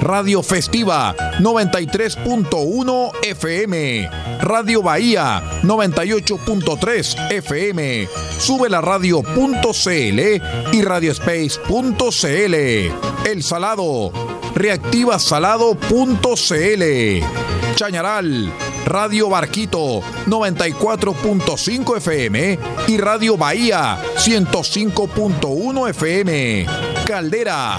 Radio Festiva 93.1 FM, Radio Bahía 98.3 FM, sube la radio.cl y radiospace.cl. El Salado, reactivasalado.cl. Chañaral, Radio Barquito 94.5 FM y Radio Bahía 105.1 FM. Caldera,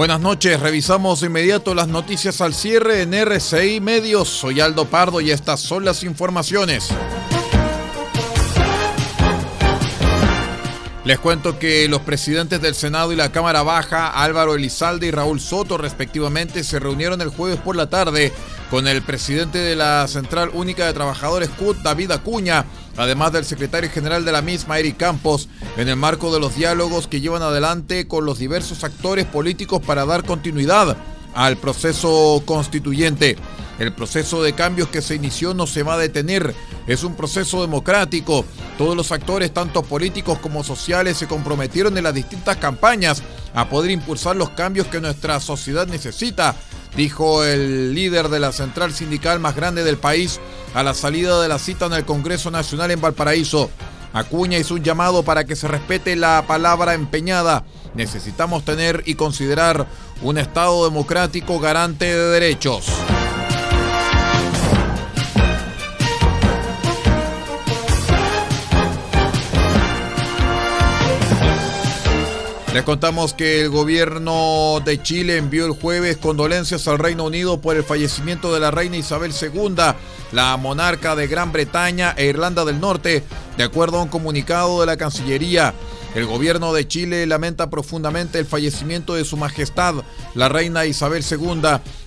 Buenas noches, revisamos de inmediato las noticias al cierre en RCI Medios. Soy Aldo Pardo y estas son las informaciones. Les cuento que los presidentes del Senado y la Cámara Baja, Álvaro Elizalde y Raúl Soto, respectivamente, se reunieron el jueves por la tarde con el presidente de la Central Única de Trabajadores CUT, David Acuña, además del secretario general de la misma, Eric Campos, en el marco de los diálogos que llevan adelante con los diversos actores políticos para dar continuidad al proceso constituyente. El proceso de cambios que se inició no se va a detener. Es un proceso democrático. Todos los actores, tanto políticos como sociales, se comprometieron en las distintas campañas a poder impulsar los cambios que nuestra sociedad necesita, dijo el líder de la central sindical más grande del país a la salida de la cita en el Congreso Nacional en Valparaíso. Acuña hizo un llamado para que se respete la palabra empeñada. Necesitamos tener y considerar un Estado democrático garante de derechos. Les contamos que el gobierno de Chile envió el jueves condolencias al Reino Unido por el fallecimiento de la reina Isabel II, la monarca de Gran Bretaña e Irlanda del Norte, de acuerdo a un comunicado de la Cancillería. El gobierno de Chile lamenta profundamente el fallecimiento de Su Majestad, la reina Isabel II,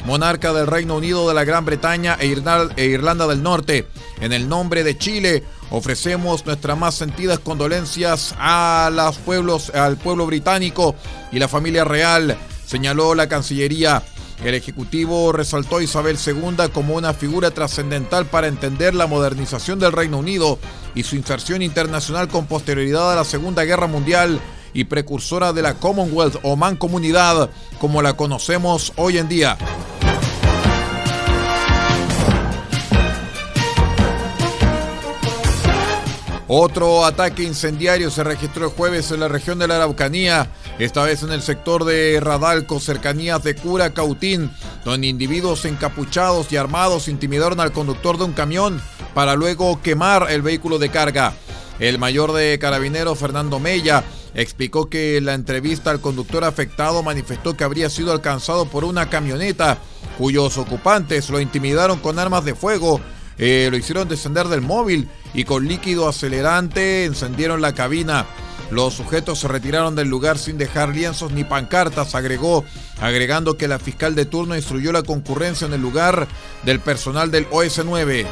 monarca del Reino Unido de la Gran Bretaña e, e Irlanda del Norte. En el nombre de Chile, ofrecemos nuestras más sentidas condolencias a los pueblos, al pueblo británico y la familia real, señaló la Cancillería. El Ejecutivo resaltó a Isabel II como una figura trascendental para entender la modernización del Reino Unido y su inserción internacional con posterioridad a la Segunda Guerra Mundial y precursora de la Commonwealth o Mancomunidad como la conocemos hoy en día. Otro ataque incendiario se registró el jueves en la región de la Araucanía, esta vez en el sector de Radalco, cercanías de Cura Cautín, donde individuos encapuchados y armados intimidaron al conductor de un camión para luego quemar el vehículo de carga. El mayor de carabineros, Fernando Mella, explicó que en la entrevista al conductor afectado manifestó que habría sido alcanzado por una camioneta cuyos ocupantes lo intimidaron con armas de fuego, eh, lo hicieron descender del móvil y con líquido acelerante encendieron la cabina. Los sujetos se retiraron del lugar sin dejar lienzos ni pancartas, agregó, agregando que la fiscal de turno instruyó la concurrencia en el lugar del personal del OS9.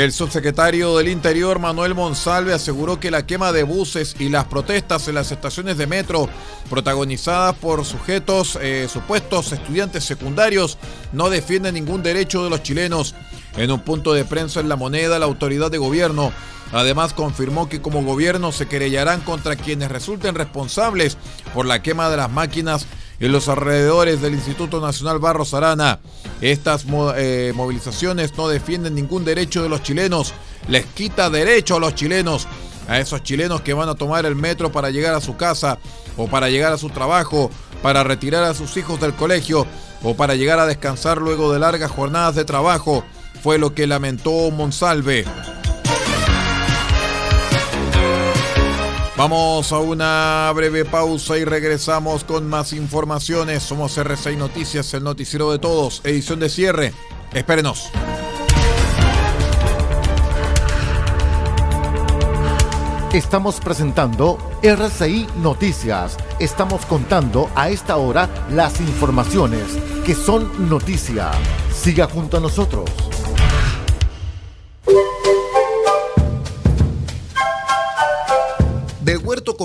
El subsecretario del Interior, Manuel Monsalve, aseguró que la quema de buses y las protestas en las estaciones de metro, protagonizadas por sujetos, eh, supuestos estudiantes secundarios, no defienden ningún derecho de los chilenos. En un punto de prensa en La Moneda, la autoridad de gobierno además confirmó que como gobierno se querellarán contra quienes resulten responsables por la quema de las máquinas en los alrededores del Instituto Nacional Barros Arana. Estas eh, movilizaciones no defienden ningún derecho de los chilenos, les quita derecho a los chilenos, a esos chilenos que van a tomar el metro para llegar a su casa o para llegar a su trabajo, para retirar a sus hijos del colegio o para llegar a descansar luego de largas jornadas de trabajo, fue lo que lamentó Monsalve. Vamos a una breve pausa y regresamos con más informaciones. Somos R6 Noticias, el noticiero de todos, edición de cierre. Espérenos. Estamos presentando RCI Noticias. Estamos contando a esta hora las informaciones que son noticia. Siga junto a nosotros.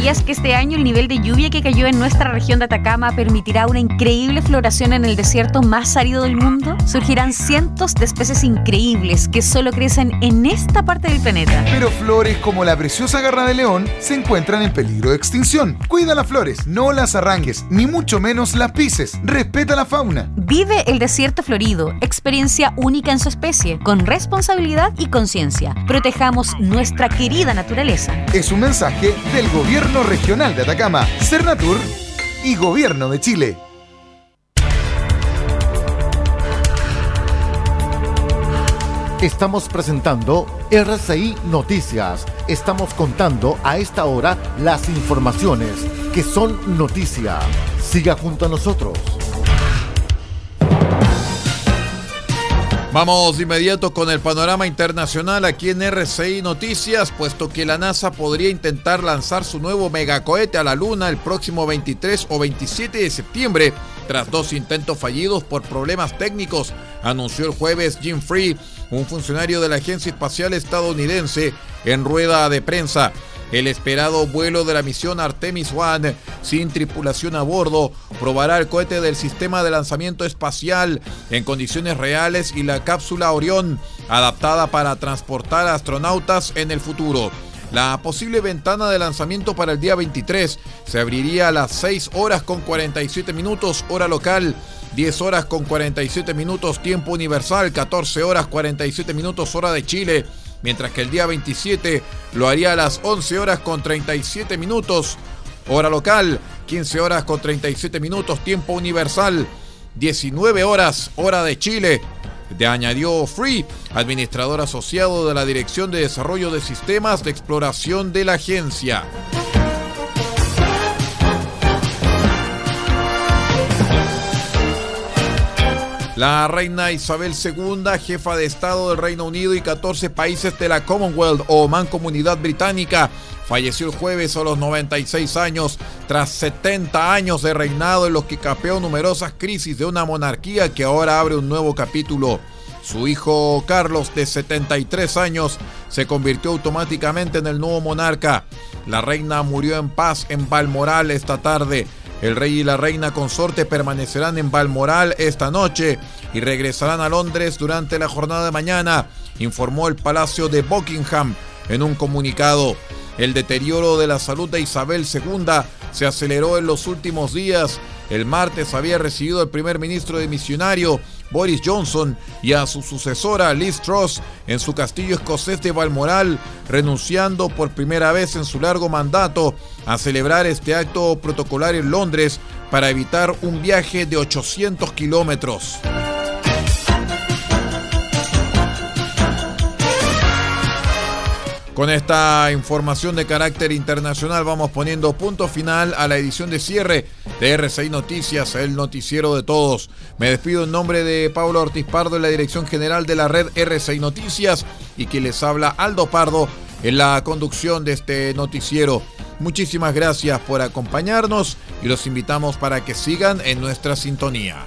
¿Sabías que este año el nivel de lluvia que cayó en nuestra región de Atacama permitirá una increíble floración en el desierto más árido del mundo? Surgirán cientos de especies increíbles que solo crecen en esta parte del planeta. Pero flores como la preciosa garra de león se encuentran en peligro de extinción. Cuida las flores, no las arranques, ni mucho menos las pises. Respeta la fauna. Vive el desierto florido, experiencia única en su especie, con responsabilidad y conciencia. Protejamos nuestra querida naturaleza. Es un mensaje del gobierno Regional de Atacama, Cernatur y Gobierno de Chile. Estamos presentando RCI Noticias. Estamos contando a esta hora las informaciones que son noticia. Siga junto a nosotros. Vamos de inmediato con el panorama internacional aquí en RCI Noticias, puesto que la NASA podría intentar lanzar su nuevo megacohete a la Luna el próximo 23 o 27 de septiembre, tras dos intentos fallidos por problemas técnicos, anunció el jueves Jim Free, un funcionario de la Agencia Espacial Estadounidense, en rueda de prensa. El esperado vuelo de la misión Artemis One sin tripulación a bordo probará el cohete del sistema de lanzamiento espacial en condiciones reales y la cápsula Orión adaptada para transportar astronautas en el futuro. La posible ventana de lanzamiento para el día 23 se abriría a las 6 horas con 47 minutos hora local, 10 horas con 47 minutos tiempo universal, 14 horas 47 minutos hora de Chile mientras que el día 27 lo haría a las 11 horas con 37 minutos, hora local, 15 horas con 37 minutos, tiempo universal, 19 horas, hora de Chile. De añadió Free, administrador asociado de la Dirección de Desarrollo de Sistemas de Exploración de la agencia. La reina Isabel II, jefa de Estado del Reino Unido y 14 países de la Commonwealth o Mancomunidad Británica, falleció el jueves a los 96 años tras 70 años de reinado en los que capeó numerosas crisis de una monarquía que ahora abre un nuevo capítulo. Su hijo Carlos, de 73 años, se convirtió automáticamente en el nuevo monarca. La reina murió en paz en Balmoral esta tarde. El rey y la reina consorte permanecerán en Balmoral esta noche y regresarán a Londres durante la jornada de mañana, informó el Palacio de Buckingham en un comunicado. El deterioro de la salud de Isabel II se aceleró en los últimos días. El martes había recibido el primer ministro de misionario Boris Johnson y a su sucesora Liz Truss en su castillo escocés de Balmoral, renunciando por primera vez en su largo mandato a celebrar este acto protocolar en Londres para evitar un viaje de 800 kilómetros. Con esta información de carácter internacional vamos poniendo punto final a la edición de cierre de R6 Noticias, el noticiero de todos. Me despido en nombre de Pablo Ortiz Pardo en la dirección general de la red R6 Noticias y que les habla Aldo Pardo en la conducción de este noticiero. Muchísimas gracias por acompañarnos y los invitamos para que sigan en nuestra sintonía.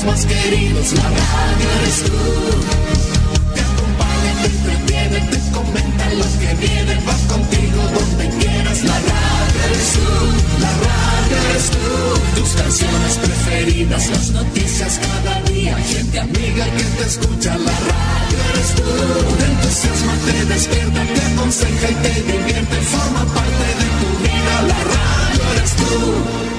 Recuerdos más queridos, la radio eres tú. Te acompaña, te entretiene, te comentan los que vienen, vas contigo donde quieras, la radio eres tú, la radio eres tú. Tus canciones preferidas, las noticias cada día, gente amiga que te escucha, la radio eres tú. Te entusiasma, te despierta, te aconseja y te divierte, forma parte de tu vida, la radio eres tú.